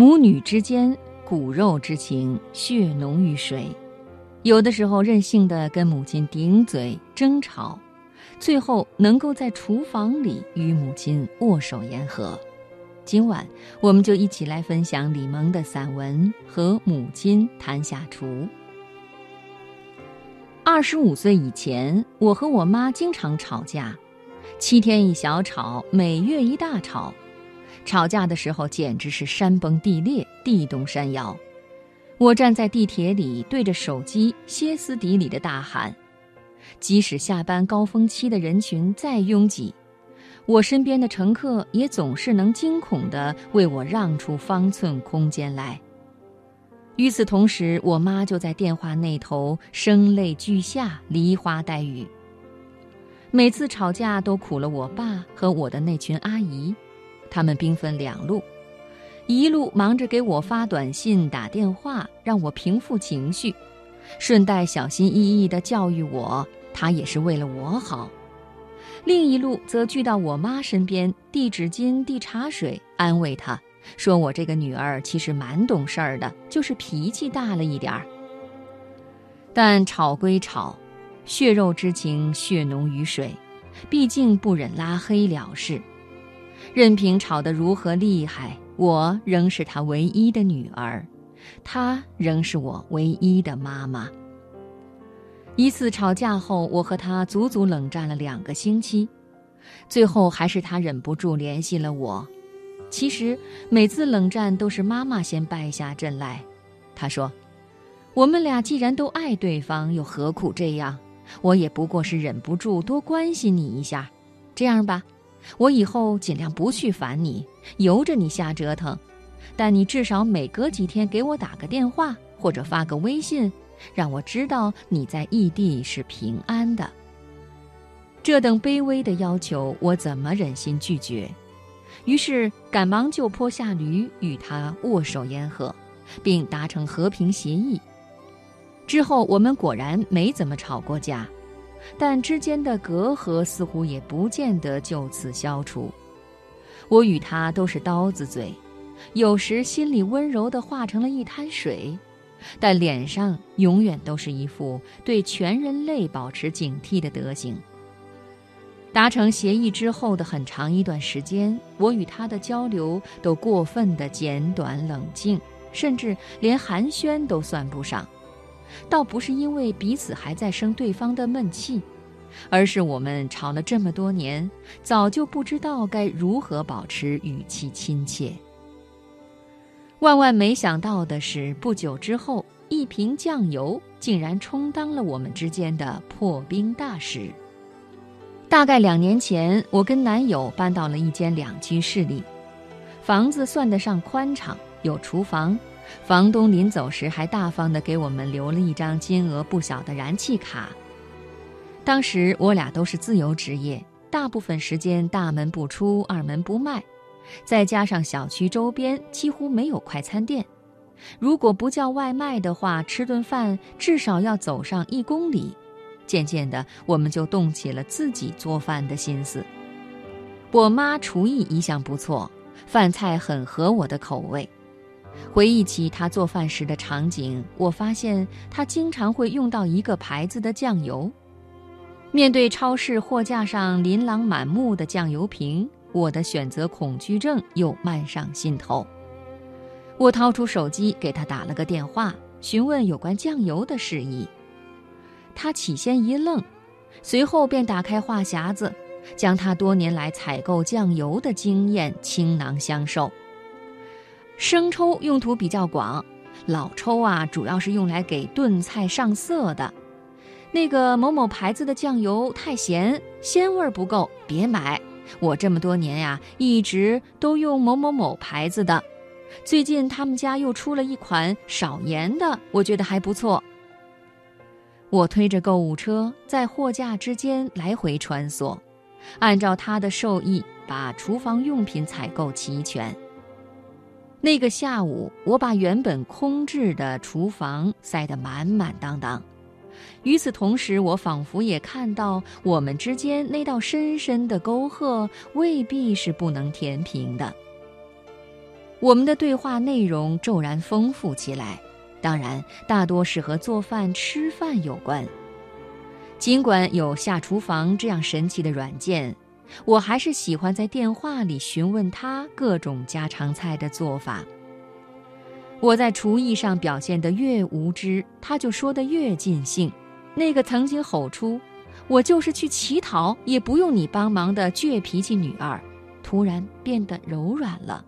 母女之间骨肉之情，血浓于水。有的时候任性的跟母亲顶嘴争吵，最后能够在厨房里与母亲握手言和。今晚我们就一起来分享李萌的散文和母亲谈下厨。二十五岁以前，我和我妈经常吵架，七天一小吵，每月一大吵。吵架的时候简直是山崩地裂，地动山摇。我站在地铁里，对着手机歇斯底里的大喊。即使下班高峰期的人群再拥挤，我身边的乘客也总是能惊恐地为我让出方寸空间来。与此同时，我妈就在电话那头声泪俱下，梨花带雨。每次吵架都苦了我爸和我的那群阿姨，他们兵分两路。一路忙着给我发短信、打电话，让我平复情绪，顺带小心翼翼地教育我，他也是为了我好。另一路则聚到我妈身边，递纸巾、递茶水，安慰她，说我这个女儿其实蛮懂事儿的，就是脾气大了一点儿。但吵归吵，血肉之情，血浓于水，毕竟不忍拉黑了事。任凭吵得如何厉害。我仍是他唯一的女儿，她仍是我唯一的妈妈。一次吵架后，我和他足足冷战了两个星期，最后还是他忍不住联系了我。其实每次冷战都是妈妈先败下阵来。他说：“我们俩既然都爱对方，又何苦这样？我也不过是忍不住多关心你一下。这样吧。”我以后尽量不去烦你，由着你瞎折腾，但你至少每隔几天给我打个电话或者发个微信，让我知道你在异地是平安的。这等卑微的要求，我怎么忍心拒绝？于是赶忙就坡下驴，与他握手言和，并达成和平协议。之后我们果然没怎么吵过架。但之间的隔阂似乎也不见得就此消除。我与他都是刀子嘴，有时心里温柔的化成了一滩水，但脸上永远都是一副对全人类保持警惕的德行。达成协议之后的很长一段时间，我与他的交流都过分的简短冷静，甚至连寒暄都算不上。倒不是因为彼此还在生对方的闷气，而是我们吵了这么多年，早就不知道该如何保持语气亲切。万万没想到的是，不久之后，一瓶酱油竟然充当了我们之间的破冰大使。大概两年前，我跟男友搬到了一间两居室里，房子算得上宽敞，有厨房。房东临走时还大方地给我们留了一张金额不小的燃气卡。当时我俩都是自由职业，大部分时间大门不出二门不迈，再加上小区周边几乎没有快餐店，如果不叫外卖的话，吃顿饭至少要走上一公里。渐渐的，我们就动起了自己做饭的心思。我妈厨艺一向不错，饭菜很合我的口味。回忆起他做饭时的场景，我发现他经常会用到一个牌子的酱油。面对超市货架上琳琅满目的酱油瓶，我的选择恐惧症又漫上心头。我掏出手机给他打了个电话，询问有关酱油的事宜。他起先一愣，随后便打开话匣子，将他多年来采购酱油的经验倾囊相授。生抽用途比较广，老抽啊主要是用来给炖菜上色的。那个某某牌子的酱油太咸，鲜味儿不够，别买。我这么多年呀，一直都用某某某牌子的。最近他们家又出了一款少盐的，我觉得还不错。我推着购物车在货架之间来回穿梭，按照他的授意，把厨房用品采购齐全。那个下午，我把原本空置的厨房塞得满满当当。与此同时，我仿佛也看到我们之间那道深深的沟壑未必是不能填平的。我们的对话内容骤然丰富起来，当然大多是和做饭、吃饭有关。尽管有下厨房这样神奇的软件，我还是喜欢在电话里询问他各种家常菜的做法。我在厨艺上表现得越无知，他就说得越尽兴。那个曾经吼出“我就是去乞讨也不用你帮忙”的倔脾气女儿，突然变得柔软了。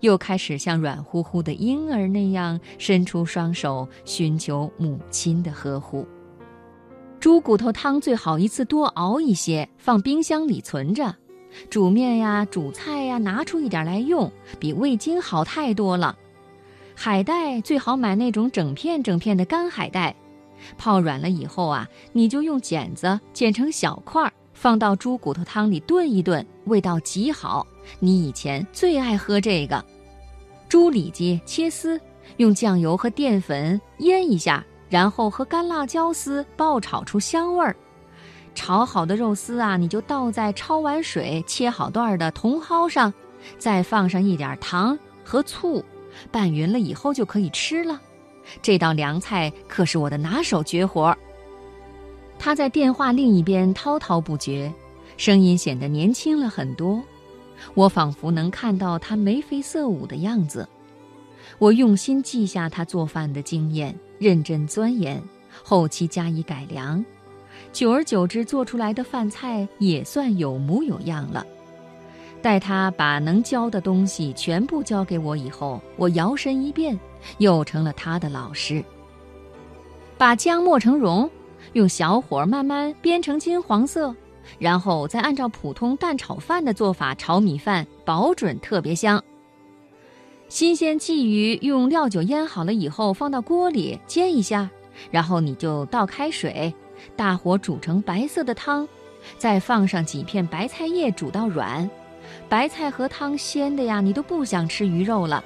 又开始像软乎乎的婴儿那样伸出双手寻求母亲的呵护。猪骨头汤最好一次多熬一些，放冰箱里存着。煮面呀、煮菜呀，拿出一点来用，比味精好太多了。海带最好买那种整片整片的干海带，泡软了以后啊，你就用剪子剪成小块，放到猪骨头汤里炖一炖，味道极好。你以前最爱喝这个，猪里脊切丝，用酱油和淀粉腌一下，然后和干辣椒丝爆炒出香味儿。炒好的肉丝啊，你就倒在焯完水、切好段的茼蒿上，再放上一点糖和醋，拌匀了以后就可以吃了。这道凉菜可是我的拿手绝活。他在电话另一边滔滔不绝，声音显得年轻了很多。我仿佛能看到他眉飞色舞的样子，我用心记下他做饭的经验，认真钻研，后期加以改良，久而久之做出来的饭菜也算有模有样了。待他把能教的东西全部教给我以后，我摇身一变，又成了他的老师。把姜磨成蓉，用小火慢慢煸成金黄色。然后再按照普通蛋炒饭的做法炒米饭，保准特别香。新鲜鲫鱼用料酒腌好了以后，放到锅里煎一下，然后你就倒开水，大火煮成白色的汤，再放上几片白菜叶煮到软，白菜和汤鲜的呀，你都不想吃鱼肉了。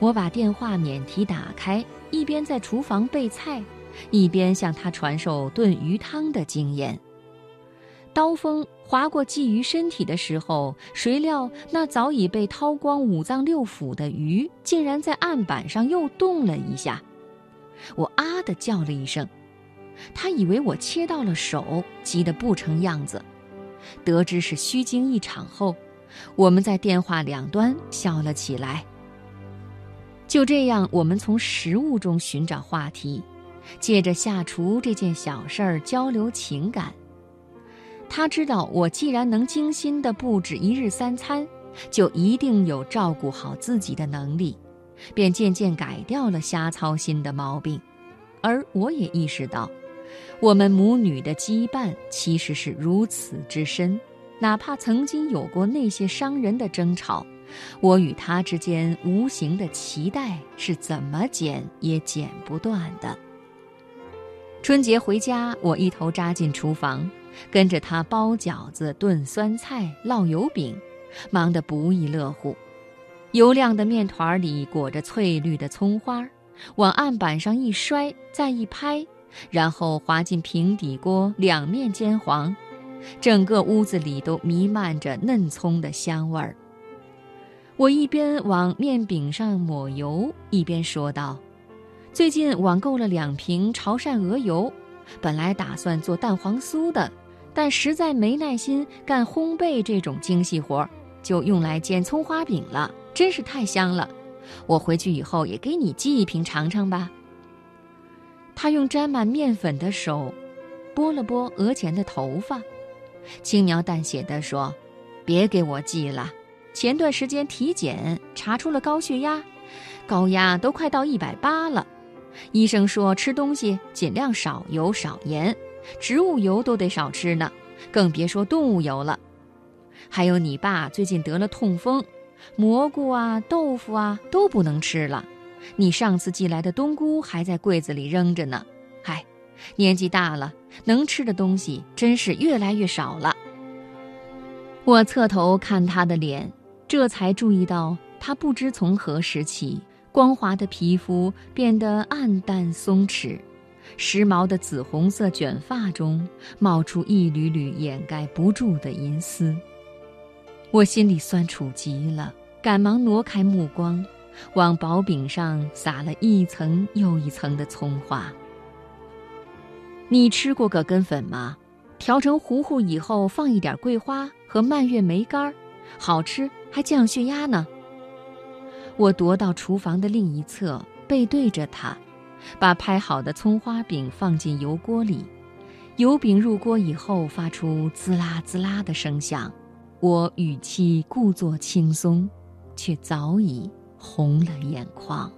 我把电话免提打开，一边在厨房备菜，一边向他传授炖鱼汤的经验。刀锋划过鲫鱼身体的时候，谁料那早已被掏光五脏六腑的鱼，竟然在案板上又动了一下。我啊的叫了一声，他以为我切到了手，急得不成样子。得知是虚惊一场后，我们在电话两端笑了起来。就这样，我们从食物中寻找话题，借着下厨这件小事儿交流情感。他知道我既然能精心的布置一日三餐，就一定有照顾好自己的能力，便渐渐改掉了瞎操心的毛病。而我也意识到，我们母女的羁绊其实是如此之深，哪怕曾经有过那些伤人的争吵，我与他之间无形的脐带是怎么剪也剪不断的。春节回家，我一头扎进厨房。跟着他包饺子、炖酸菜、烙油饼，忙得不亦乐乎。油亮的面团里裹着翠绿的葱花，往案板上一摔，再一拍，然后滑进平底锅，两面煎黄，整个屋子里都弥漫着嫩葱的香味儿。我一边往面饼上抹油，一边说道：“最近网购了两瓶潮汕鹅油，本来打算做蛋黄酥的。”但实在没耐心干烘焙这种精细活儿，就用来煎葱花饼了，真是太香了。我回去以后也给你寄一瓶尝尝吧。他用沾满面粉的手，拨了拨额前的头发，轻描淡写的说：“别给我寄了，前段时间体检查出了高血压，高压都快到一百八了。医生说吃东西尽量少油少盐。”植物油都得少吃呢，更别说动物油了。还有你爸最近得了痛风，蘑菇啊、豆腐啊都不能吃了。你上次寄来的冬菇还在柜子里扔着呢。嗨，年纪大了，能吃的东西真是越来越少了。我侧头看他的脸，这才注意到他不知从何时起，光滑的皮肤变得暗淡松弛。时髦的紫红色卷发中冒出一缕缕掩盖不住的银丝，我心里酸楚极了，赶忙挪开目光，往薄饼上撒了一层又一层的葱花。你吃过葛根粉吗？调成糊糊以后，放一点桂花和蔓越莓干儿，好吃，还降血压呢。我踱到厨房的另一侧，背对着他，把拍好的葱花饼放进油锅里。油饼入锅以后，发出滋啦滋啦的声响。我语气故作轻松，却早已红了眼眶。